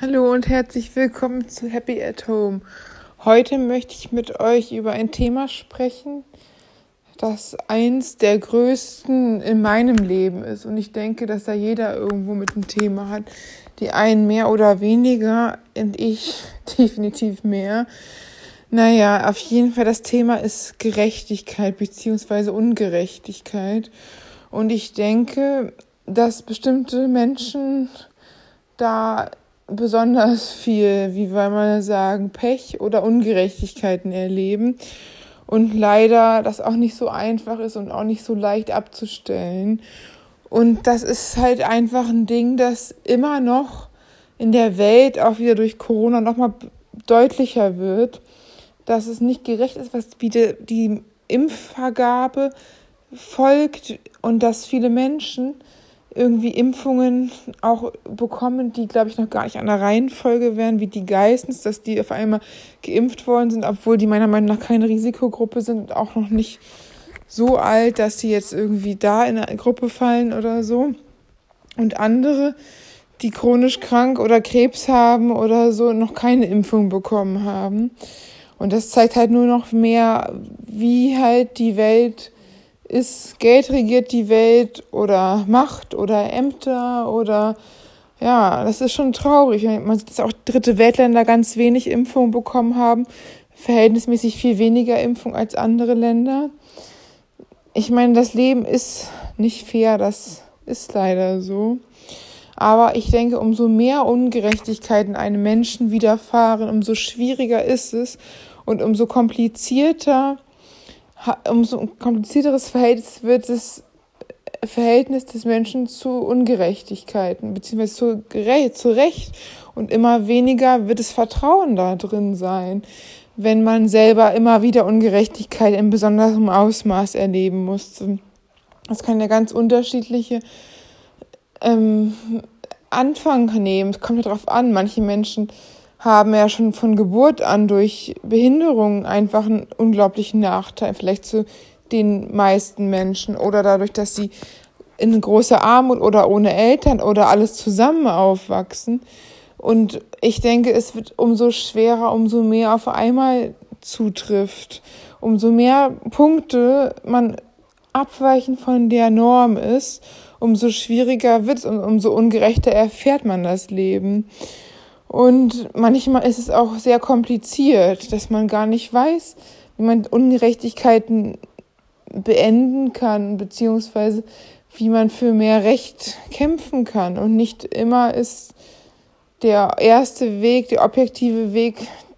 Hallo und herzlich willkommen zu Happy at Home. Heute möchte ich mit euch über ein Thema sprechen, das eins der größten in meinem Leben ist. Und ich denke, dass da jeder irgendwo mit einem Thema hat. Die einen mehr oder weniger und ich definitiv mehr. Naja, auf jeden Fall das Thema ist Gerechtigkeit beziehungsweise Ungerechtigkeit. Und ich denke, dass bestimmte Menschen da besonders viel, wie wir sagen, Pech oder Ungerechtigkeiten erleben und leider das auch nicht so einfach ist und auch nicht so leicht abzustellen. Und das ist halt einfach ein Ding, das immer noch in der Welt auch wieder durch Corona nochmal deutlicher wird, dass es nicht gerecht ist, was wie die, die Impfvergabe folgt und dass viele Menschen irgendwie Impfungen auch bekommen, die, glaube ich, noch gar nicht an der Reihenfolge wären, wie die Geistens, dass die auf einmal geimpft worden sind, obwohl die meiner Meinung nach keine Risikogruppe sind, auch noch nicht so alt, dass sie jetzt irgendwie da in eine Gruppe fallen oder so. Und andere, die chronisch krank oder Krebs haben oder so, noch keine Impfung bekommen haben. Und das zeigt halt nur noch mehr, wie halt die Welt ist, Geld regiert die Welt oder Macht oder Ämter oder ja, das ist schon traurig. Man sieht, dass auch dritte Weltländer ganz wenig Impfungen bekommen haben, verhältnismäßig viel weniger Impfung als andere Länder. Ich meine, das Leben ist nicht fair, das ist leider so. Aber ich denke, umso mehr Ungerechtigkeiten einem Menschen widerfahren, umso schwieriger ist es und umso komplizierter umso komplizierteres Verhältnis wird das Verhältnis des Menschen zu Ungerechtigkeiten, beziehungsweise zu, Gerecht, zu Recht. Und immer weniger wird das Vertrauen da drin sein, wenn man selber immer wieder Ungerechtigkeit in besonderem Ausmaß erleben muss. Das kann ja ganz unterschiedliche ähm, Anfang nehmen. Es kommt ja darauf an. Manche Menschen haben ja schon von Geburt an durch Behinderungen einfach einen unglaublichen Nachteil, vielleicht zu den meisten Menschen oder dadurch, dass sie in großer Armut oder ohne Eltern oder alles zusammen aufwachsen. Und ich denke, es wird umso schwerer, umso mehr auf einmal zutrifft, umso mehr Punkte man abweichend von der Norm ist, umso schwieriger wird es und umso ungerechter erfährt man das Leben. Und manchmal ist es auch sehr kompliziert, dass man gar nicht weiß, wie man Ungerechtigkeiten beenden kann, beziehungsweise wie man für mehr Recht kämpfen kann. Und nicht immer ist der erste Weg, der objektive Weg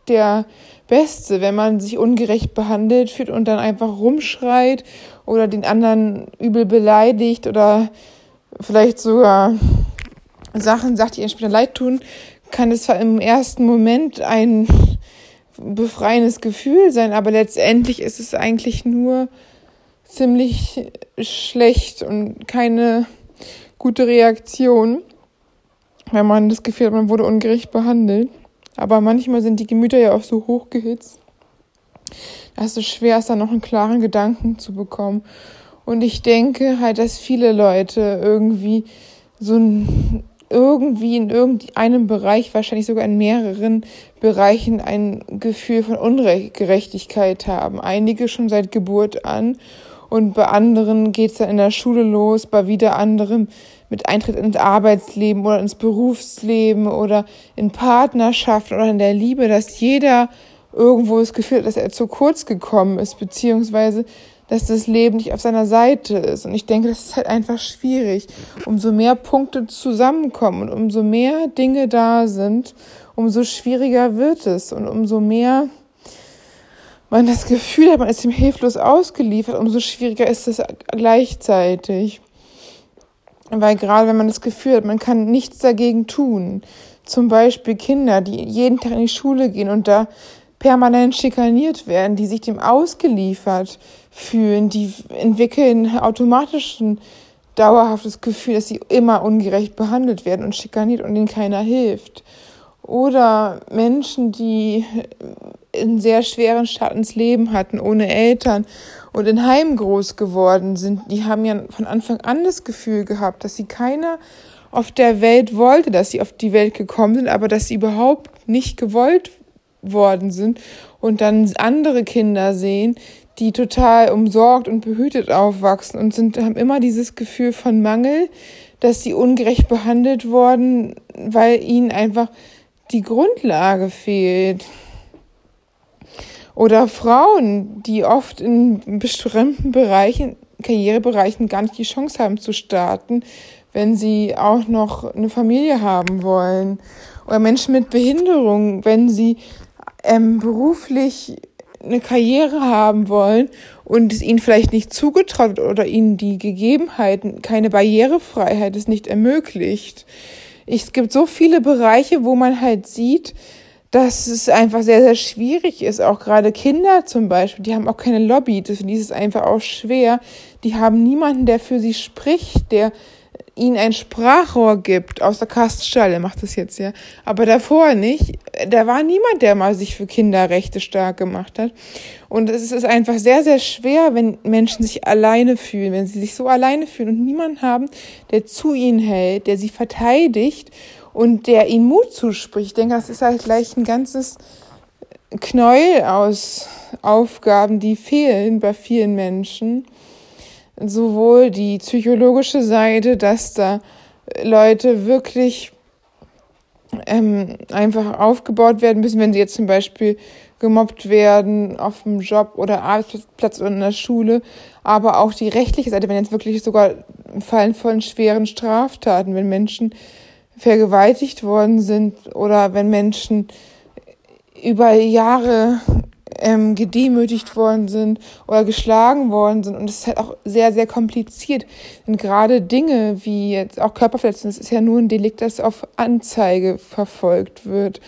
der beste, wenn man sich ungerecht behandelt fühlt und dann einfach rumschreit oder den anderen übel beleidigt oder vielleicht sogar Sachen sagt, die ihm später leid tun, kann es zwar im ersten Moment ein befreiendes Gefühl sein, aber letztendlich ist es eigentlich nur ziemlich schlecht und keine gute Reaktion, wenn man das Gefühl hat, man wurde ungerecht behandelt. Aber manchmal sind die Gemüter ja auch so hochgehitzt, dass es schwer ist, da noch einen klaren Gedanken zu bekommen. Und ich denke halt, dass viele Leute irgendwie so ein irgendwie in irgendeinem Bereich, wahrscheinlich sogar in mehreren Bereichen, ein Gefühl von Ungerechtigkeit haben. Einige schon seit Geburt an und bei anderen geht es dann in der Schule los, bei wieder anderen mit Eintritt ins Arbeitsleben oder ins Berufsleben oder in Partnerschaft oder in der Liebe, dass jeder irgendwo das Gefühl hat, dass er zu kurz gekommen ist, beziehungsweise dass das Leben nicht auf seiner Seite ist. Und ich denke, das ist halt einfach schwierig. Umso mehr Punkte zusammenkommen und umso mehr Dinge da sind, umso schwieriger wird es. Und umso mehr man das Gefühl hat, man ist ihm hilflos ausgeliefert, umso schwieriger ist es gleichzeitig. Weil gerade wenn man das Gefühl hat, man kann nichts dagegen tun, zum Beispiel Kinder, die jeden Tag in die Schule gehen und da permanent schikaniert werden, die sich dem ausgeliefert fühlen, die entwickeln automatisch ein dauerhaftes Gefühl, dass sie immer ungerecht behandelt werden und schikaniert und ihnen keiner hilft. Oder Menschen, die einen sehr schweren Start ins Leben hatten, ohne Eltern und in Heim groß geworden sind, die haben ja von Anfang an das Gefühl gehabt, dass sie keiner auf der Welt wollte, dass sie auf die Welt gekommen sind, aber dass sie überhaupt nicht gewollt worden sind und dann andere Kinder sehen, die total umsorgt und behütet aufwachsen und sind, haben immer dieses Gefühl von Mangel, dass sie ungerecht behandelt worden, weil ihnen einfach die Grundlage fehlt. Oder Frauen, die oft in bestimmten Bereichen, Karrierebereichen gar nicht die Chance haben zu starten, wenn sie auch noch eine Familie haben wollen. Oder Menschen mit Behinderung, wenn sie ähm, beruflich eine Karriere haben wollen und es ihnen vielleicht nicht zugetraut oder ihnen die Gegebenheiten, keine Barrierefreiheit es nicht ermöglicht. Es gibt so viele Bereiche, wo man halt sieht, dass es einfach sehr, sehr schwierig ist. Auch gerade Kinder zum Beispiel, die haben auch keine Lobby. Das ist einfach auch schwer. Die haben niemanden, der für sie spricht, der ihnen ein Sprachrohr gibt, aus der Kaststelle macht das jetzt ja, aber davor nicht, da war niemand, der mal sich für Kinderrechte stark gemacht hat. Und es ist einfach sehr, sehr schwer, wenn Menschen sich alleine fühlen, wenn sie sich so alleine fühlen und niemanden haben, der zu ihnen hält, der sie verteidigt und der ihnen Mut zuspricht. Ich denke, das ist halt gleich ein ganzes Knäuel aus Aufgaben, die fehlen bei vielen Menschen sowohl die psychologische Seite, dass da Leute wirklich ähm, einfach aufgebaut werden müssen, wenn sie jetzt zum Beispiel gemobbt werden auf dem Job oder Arbeitsplatz oder in der Schule, aber auch die rechtliche Seite, wenn jetzt wirklich sogar Fallen von schweren Straftaten, wenn Menschen vergewaltigt worden sind oder wenn Menschen über Jahre ähm, gedemütigt worden sind oder geschlagen worden sind. Und es ist halt auch sehr, sehr kompliziert. Und gerade Dinge wie jetzt auch Körperverletzung, das ist ja nur ein Delikt, das auf Anzeige verfolgt wird.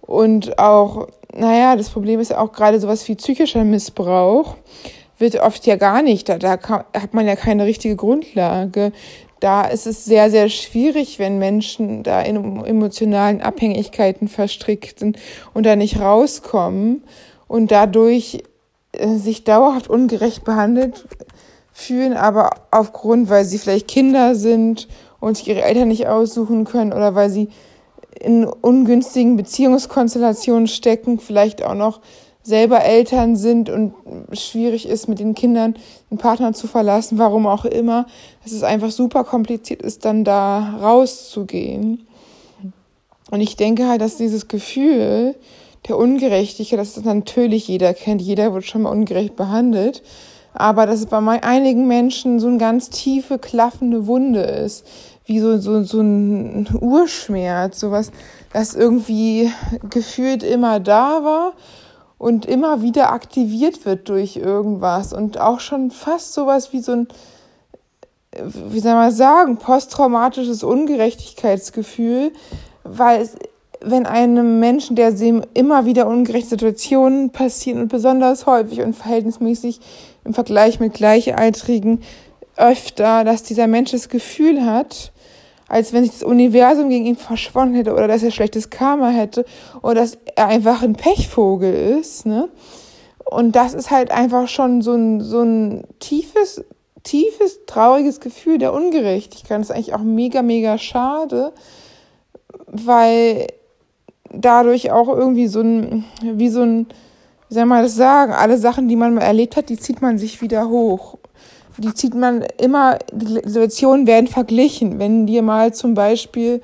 Und auch, naja, das Problem ist ja auch gerade sowas wie psychischer Missbrauch wird oft ja gar nicht, da, da kann, hat man ja keine richtige Grundlage. Da ist es sehr, sehr schwierig, wenn Menschen da in emotionalen Abhängigkeiten verstrickt sind und da nicht rauskommen und dadurch äh, sich dauerhaft ungerecht behandelt fühlen, aber aufgrund, weil sie vielleicht Kinder sind und sich ihre Eltern nicht aussuchen können oder weil sie in ungünstigen Beziehungskonstellationen stecken, vielleicht auch noch selber Eltern sind und schwierig ist, mit den Kindern den Partner zu verlassen, warum auch immer, dass es einfach super kompliziert ist, dann da rauszugehen. Und ich denke halt, dass dieses Gefühl, der Ungerechtigkeit, das natürlich jeder kennt, jeder wird schon mal ungerecht behandelt, aber dass es bei einigen Menschen so eine ganz tiefe, klaffende Wunde ist, wie so, so, so ein Urschmerz, sowas, das irgendwie gefühlt immer da war und immer wieder aktiviert wird durch irgendwas und auch schon fast sowas wie so ein, wie soll man sagen, posttraumatisches Ungerechtigkeitsgefühl, weil es wenn einem Menschen, der sehen immer wieder ungerechte Situationen passieren und besonders häufig und verhältnismäßig im Vergleich mit Gleichaltrigen öfter, dass dieser Mensch das Gefühl hat, als wenn sich das Universum gegen ihn verschwonnen hätte oder dass er schlechtes Karma hätte oder dass er einfach ein Pechvogel ist, ne? Und das ist halt einfach schon so ein, so ein tiefes, tiefes, trauriges Gefühl der Ungerechtigkeit. Das ist eigentlich auch mega, mega schade, weil dadurch auch irgendwie so ein, wie so ein, wie soll man das sagen, alle Sachen, die man mal erlebt hat, die zieht man sich wieder hoch. Die zieht man immer, die Situationen werden verglichen. Wenn dir mal zum Beispiel,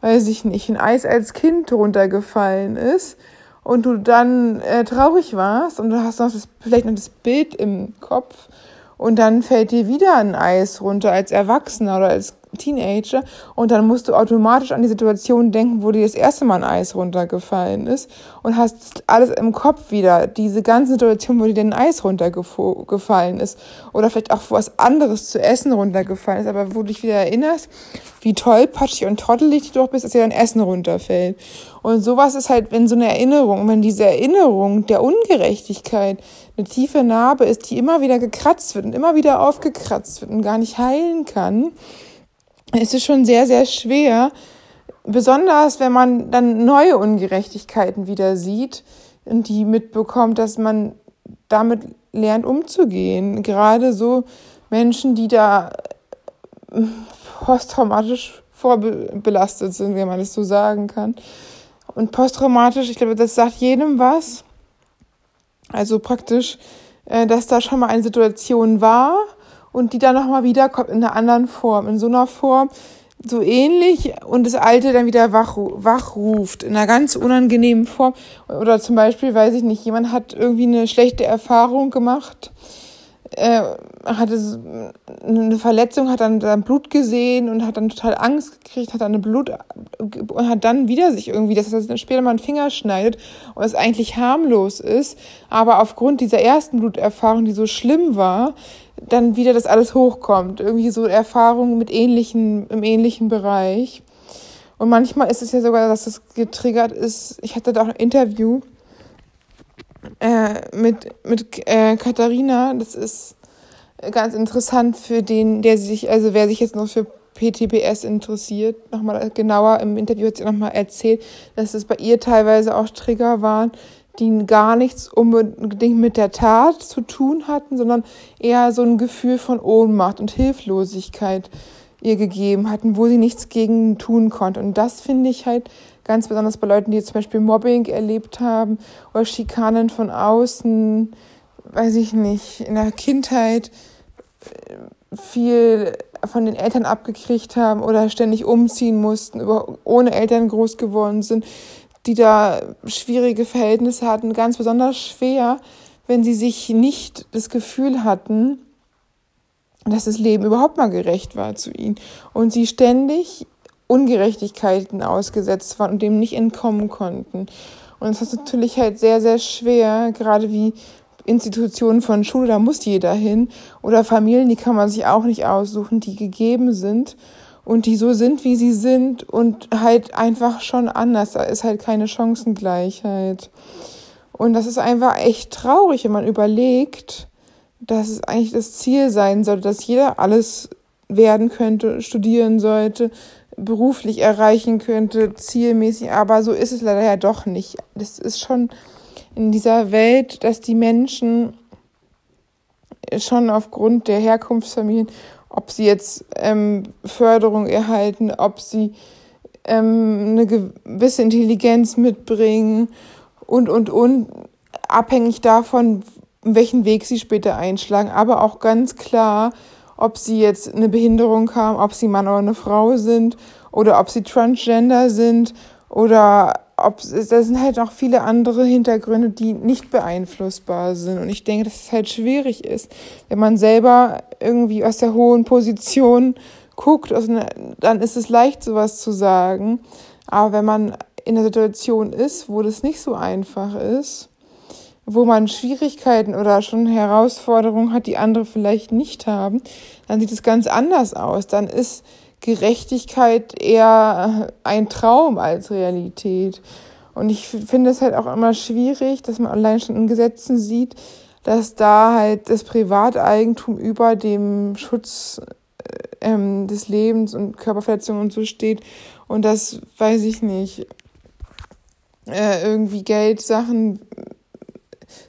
weiß ich nicht, ein Eis als Kind runtergefallen ist und du dann äh, traurig warst und du hast noch das, vielleicht noch das Bild im Kopf und dann fällt dir wieder ein Eis runter als Erwachsener oder als Teenager und dann musst du automatisch an die Situation denken, wo dir das erste Mal ein Eis runtergefallen ist und hast alles im Kopf wieder, diese ganze Situation, wo dir ein Eis runtergefallen ist oder vielleicht auch was anderes zu essen runtergefallen ist, aber wo du dich wieder erinnerst, wie tollpatschig und trottelig du doch bist, dass dir dein Essen runterfällt. Und sowas ist halt, wenn so eine Erinnerung, wenn diese Erinnerung der Ungerechtigkeit eine tiefe Narbe ist, die immer wieder gekratzt wird und immer wieder aufgekratzt wird und gar nicht heilen kann, ist es schon sehr, sehr schwer, besonders wenn man dann neue Ungerechtigkeiten wieder sieht und die mitbekommt, dass man damit lernt umzugehen. Gerade so Menschen, die da äh, posttraumatisch vorbelastet sind, wenn man das so sagen kann. Und posttraumatisch, ich glaube, das sagt jedem was. Also praktisch, äh, dass da schon mal eine Situation war und die dann nochmal wiederkommt in einer anderen Form, in so einer Form, so ähnlich und das Alte dann wieder wach, wachruft in einer ganz unangenehmen Form. Oder zum Beispiel, weiß ich nicht, jemand hat irgendwie eine schlechte Erfahrung gemacht äh, hatte eine Verletzung, hat dann, dann Blut gesehen und hat dann total Angst gekriegt, hat dann Blut und hat dann wieder sich irgendwie, dass er dann später mal einen Finger schneidet und es eigentlich harmlos ist, aber aufgrund dieser ersten Bluterfahrung, die so schlimm war, dann wieder das alles hochkommt. Irgendwie so Erfahrungen mit ähnlichen, im ähnlichen Bereich. Und manchmal ist es ja sogar, dass es getriggert ist. Ich hatte da auch ein Interview äh, mit, mit äh, Katharina. Das ist ganz interessant für den, der sich, also wer sich jetzt noch für PTBS interessiert, nochmal genauer im Interview hat sie nochmal erzählt, dass es bei ihr teilweise auch Trigger waren, die gar nichts unbedingt mit der Tat zu tun hatten, sondern eher so ein Gefühl von Ohnmacht und Hilflosigkeit ihr gegeben hatten, wo sie nichts gegen tun konnte. Und das finde ich halt ganz besonders bei Leuten, die zum Beispiel Mobbing erlebt haben oder Schikanen von außen, weiß ich nicht, in der Kindheit äh, viel von den Eltern abgekriegt haben oder ständig umziehen mussten, ohne Eltern groß geworden sind, die da schwierige Verhältnisse hatten, ganz besonders schwer, wenn sie sich nicht das Gefühl hatten, dass das Leben überhaupt mal gerecht war zu ihnen. Und sie ständig Ungerechtigkeiten ausgesetzt waren und dem nicht entkommen konnten. Und es ist natürlich halt sehr, sehr schwer, gerade wie Institutionen von Schule, da muss jeder hin. Oder Familien, die kann man sich auch nicht aussuchen, die gegeben sind und die so sind, wie sie sind und halt einfach schon anders. Da ist halt keine Chancengleichheit. Und das ist einfach echt traurig, wenn man überlegt, dass es eigentlich das Ziel sein sollte, dass jeder alles werden könnte, studieren sollte, beruflich erreichen könnte, zielmäßig, aber so ist es leider ja doch nicht. Das ist schon in dieser Welt, dass die Menschen schon aufgrund der Herkunftsfamilien, ob sie jetzt ähm, Förderung erhalten, ob sie ähm, eine gewisse Intelligenz mitbringen und, und, und, abhängig davon, welchen Weg sie später einschlagen, aber auch ganz klar, ob sie jetzt eine Behinderung haben, ob sie Mann oder eine Frau sind oder ob sie transgender sind oder ob es, sind halt auch viele andere Hintergründe, die nicht beeinflussbar sind. Und ich denke, dass es halt schwierig ist, wenn man selber irgendwie aus der hohen Position guckt, dann ist es leicht, sowas zu sagen. Aber wenn man in einer Situation ist, wo das nicht so einfach ist, wo man Schwierigkeiten oder schon Herausforderungen hat, die andere vielleicht nicht haben, dann sieht es ganz anders aus. Dann ist Gerechtigkeit eher ein Traum als Realität. Und ich finde es halt auch immer schwierig, dass man allein schon in Gesetzen sieht, dass da halt das Privateigentum über dem Schutz äh, ähm, des Lebens und Körperverletzungen und so steht. Und das weiß ich nicht. Äh, irgendwie Geldsachen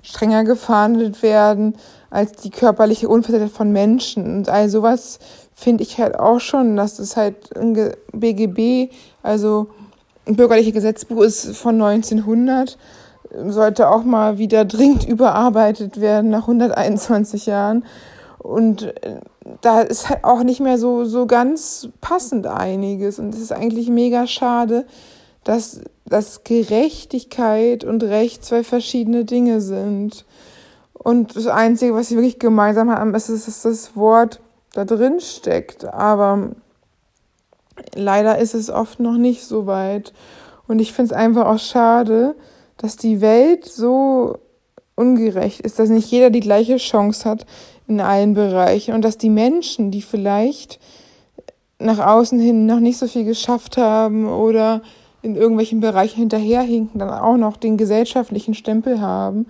strenger gefahndet werden als die körperliche Unversehrtheit von Menschen. Und all sowas finde ich halt auch schon, dass es halt ein BGB, also ein bürgerliches Gesetzbuch ist von 1900, sollte auch mal wieder dringend überarbeitet werden nach 121 Jahren. Und äh, da ist halt auch nicht mehr so, so ganz passend einiges. Und es ist eigentlich mega schade, dass, dass Gerechtigkeit und Recht zwei verschiedene Dinge sind. Und das Einzige, was sie wirklich gemeinsam haben, ist, dass das Wort da drin steckt. Aber leider ist es oft noch nicht so weit. Und ich finde es einfach auch schade, dass die Welt so ungerecht ist, dass nicht jeder die gleiche Chance hat in allen Bereichen und dass die Menschen, die vielleicht nach außen hin noch nicht so viel geschafft haben oder in irgendwelchen Bereichen hinterherhinken, dann auch noch den gesellschaftlichen Stempel haben,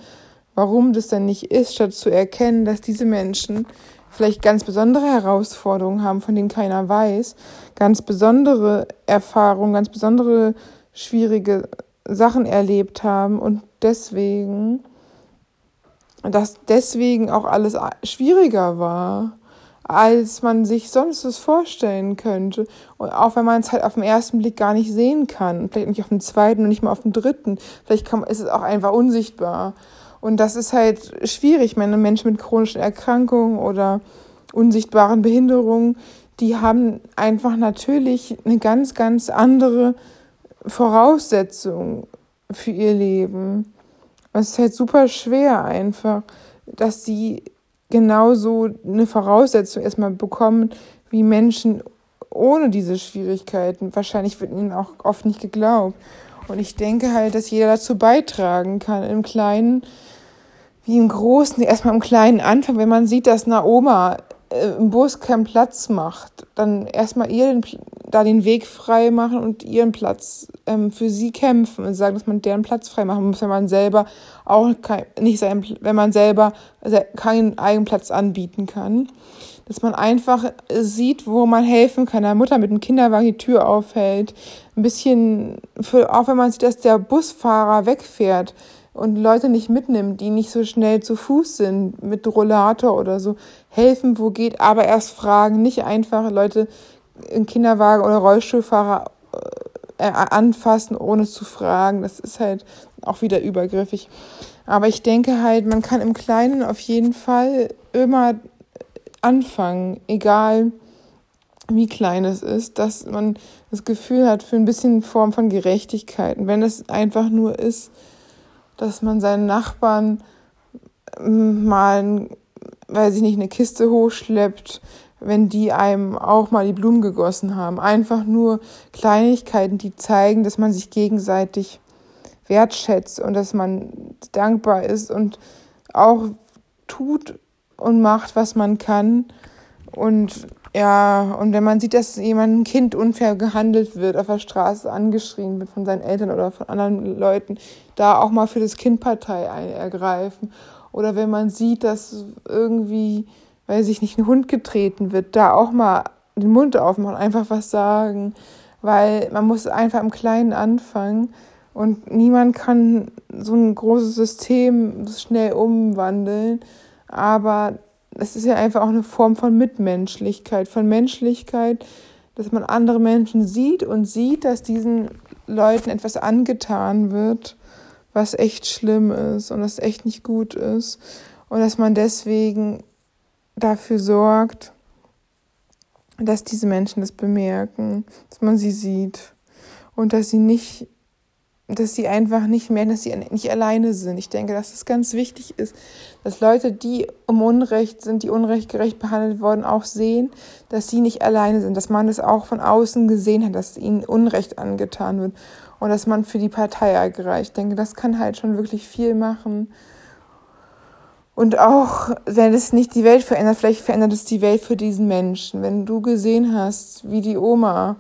warum das denn nicht ist, statt zu erkennen, dass diese Menschen vielleicht ganz besondere Herausforderungen haben, von denen keiner weiß, ganz besondere Erfahrungen, ganz besondere schwierige Sachen erlebt haben und deswegen, dass deswegen auch alles schwieriger war. Als man sich sonst das vorstellen könnte. Und auch wenn man es halt auf den ersten Blick gar nicht sehen kann, vielleicht nicht auf den zweiten und nicht mal auf den dritten, vielleicht kann, ist es auch einfach unsichtbar. Und das ist halt schwierig. Ich meine, Menschen mit chronischen Erkrankungen oder unsichtbaren Behinderungen, die haben einfach natürlich eine ganz, ganz andere Voraussetzung für ihr Leben. es ist halt super schwer einfach, dass sie genauso eine Voraussetzung erstmal bekommen wie Menschen ohne diese Schwierigkeiten. Wahrscheinlich wird ihnen auch oft nicht geglaubt. Und ich denke halt, dass jeder dazu beitragen kann, im Kleinen wie im Großen, erstmal im Kleinen anfangen, wenn man sieht, dass eine Oma äh, im Bus keinen Platz macht, dann erstmal ihr den, da den Weg frei machen und ihren Platz ähm, für sie kämpfen und sagen, dass man deren Platz frei machen muss, wenn man selber auch kein, nicht sein, wenn man selber keinen eigenen Platz anbieten kann. Dass man einfach sieht, wo man helfen kann. Der Mutter mit dem Kinderwagen die Tür aufhält. Ein bisschen, für, auch wenn man sieht, dass der Busfahrer wegfährt, und Leute nicht mitnimmt, die nicht so schnell zu Fuß sind, mit Rollator oder so, helfen, wo geht, aber erst fragen, nicht einfach Leute im Kinderwagen oder Rollstuhlfahrer äh, anfassen, ohne zu fragen. Das ist halt auch wieder übergriffig. Aber ich denke halt, man kann im Kleinen auf jeden Fall immer anfangen, egal wie klein es ist, dass man das Gefühl hat für ein bisschen Form von Gerechtigkeit. Und wenn es einfach nur ist, dass man seinen Nachbarn ähm, mal, weiß ich nicht, eine Kiste hochschleppt, wenn die einem auch mal die Blumen gegossen haben. Einfach nur Kleinigkeiten, die zeigen, dass man sich gegenseitig wertschätzt und dass man dankbar ist und auch tut und macht, was man kann. Und ja, und wenn man sieht, dass jemand ein Kind unfair gehandelt wird, auf der Straße angeschrien wird von seinen Eltern oder von anderen Leuten, da auch mal für das Kind Partei ergreifen. Oder wenn man sieht, dass irgendwie, weiß ich nicht, ein Hund getreten wird, da auch mal den Mund aufmachen, einfach was sagen. Weil man muss einfach im Kleinen anfangen und niemand kann so ein großes System schnell umwandeln. Aber es ist ja einfach auch eine Form von Mitmenschlichkeit, von Menschlichkeit, dass man andere Menschen sieht und sieht, dass diesen Leuten etwas angetan wird, was echt schlimm ist und das echt nicht gut ist. Und dass man deswegen dafür sorgt, dass diese Menschen das bemerken, dass man sie sieht und dass sie nicht dass sie einfach nicht mehr, dass sie nicht alleine sind. Ich denke, dass es ganz wichtig ist, dass Leute, die um Unrecht sind, die unrechtgerecht behandelt worden, auch sehen, dass sie nicht alleine sind, dass man es auch von außen gesehen hat, dass ihnen Unrecht angetan wird und dass man für die Partei ergreift. Ich denke, das kann halt schon wirklich viel machen. Und auch, wenn es nicht die Welt verändert, vielleicht verändert es die Welt für diesen Menschen. Wenn du gesehen hast, wie die Oma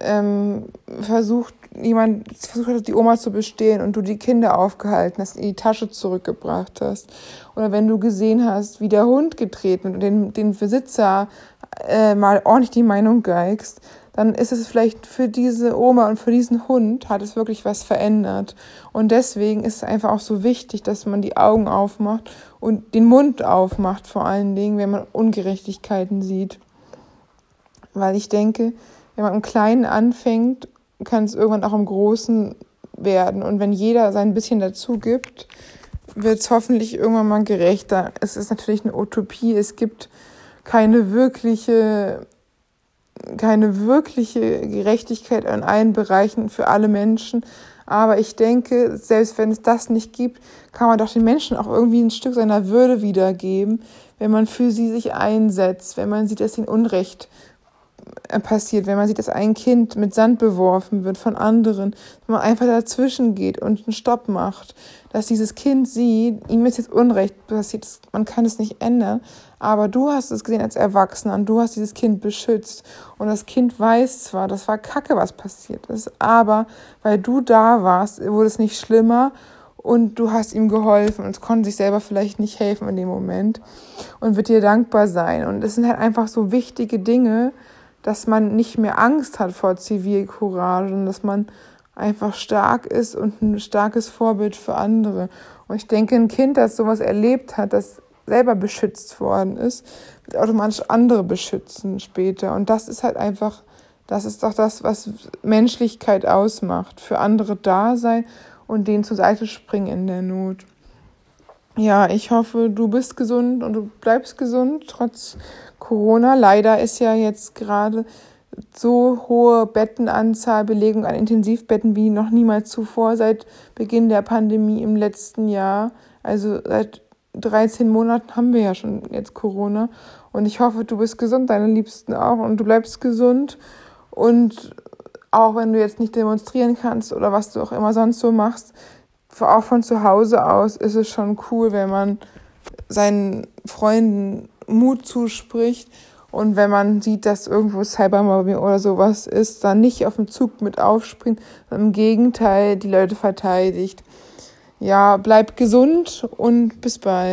ähm, versucht, jemand versucht hat, die Oma zu bestehlen und du die Kinder aufgehalten hast, in die Tasche zurückgebracht hast. Oder wenn du gesehen hast, wie der Hund getreten und den, den Besitzer äh, mal ordentlich die Meinung geigst, dann ist es vielleicht für diese Oma und für diesen Hund hat es wirklich was verändert. Und deswegen ist es einfach auch so wichtig, dass man die Augen aufmacht und den Mund aufmacht, vor allen Dingen, wenn man Ungerechtigkeiten sieht. Weil ich denke, wenn man im Kleinen anfängt, kann es irgendwann auch im Großen werden. Und wenn jeder sein bisschen dazu gibt, wird es hoffentlich irgendwann mal gerechter. Es ist natürlich eine Utopie. Es gibt keine wirkliche, keine wirkliche Gerechtigkeit in allen Bereichen für alle Menschen. Aber ich denke, selbst wenn es das nicht gibt, kann man doch den Menschen auch irgendwie ein Stück seiner Würde wiedergeben, wenn man für sie sich einsetzt, wenn man sieht, dass ihnen Unrecht äh, passiert, wenn man sieht, dass ein Kind mit Sand beworfen wird von anderen, wenn man einfach dazwischen geht und einen Stopp macht, dass dieses Kind sieht, ihm ist jetzt Unrecht passiert, man kann es nicht ändern, aber du hast es gesehen als Erwachsener und du hast dieses Kind beschützt und das Kind weiß zwar, das war Kacke, was passiert ist, aber weil du da warst, wurde es nicht schlimmer und du hast ihm geholfen und es konnte sich selber vielleicht nicht helfen in dem Moment und wird dir dankbar sein und es sind halt einfach so wichtige Dinge, dass man nicht mehr Angst hat vor Zivilcourage und dass man einfach stark ist und ein starkes Vorbild für andere. Und ich denke, ein Kind, das sowas erlebt hat, das selber beschützt worden ist, wird automatisch andere beschützen später. Und das ist halt einfach, das ist doch das, was Menschlichkeit ausmacht. Für andere da sein und denen zur Seite springen in der Not. Ja, ich hoffe, du bist gesund und du bleibst gesund trotz Corona. Leider ist ja jetzt gerade so hohe Bettenanzahl, Belegung an Intensivbetten wie noch niemals zuvor seit Beginn der Pandemie im letzten Jahr. Also seit 13 Monaten haben wir ja schon jetzt Corona. Und ich hoffe, du bist gesund, deine Liebsten auch und du bleibst gesund. Und auch wenn du jetzt nicht demonstrieren kannst oder was du auch immer sonst so machst, auch von zu Hause aus ist es schon cool, wenn man seinen Freunden Mut zuspricht und wenn man sieht, dass irgendwo Cybermobbing oder sowas ist, dann nicht auf den Zug mit aufspringt, sondern im Gegenteil die Leute verteidigt. Ja, bleibt gesund und bis bald.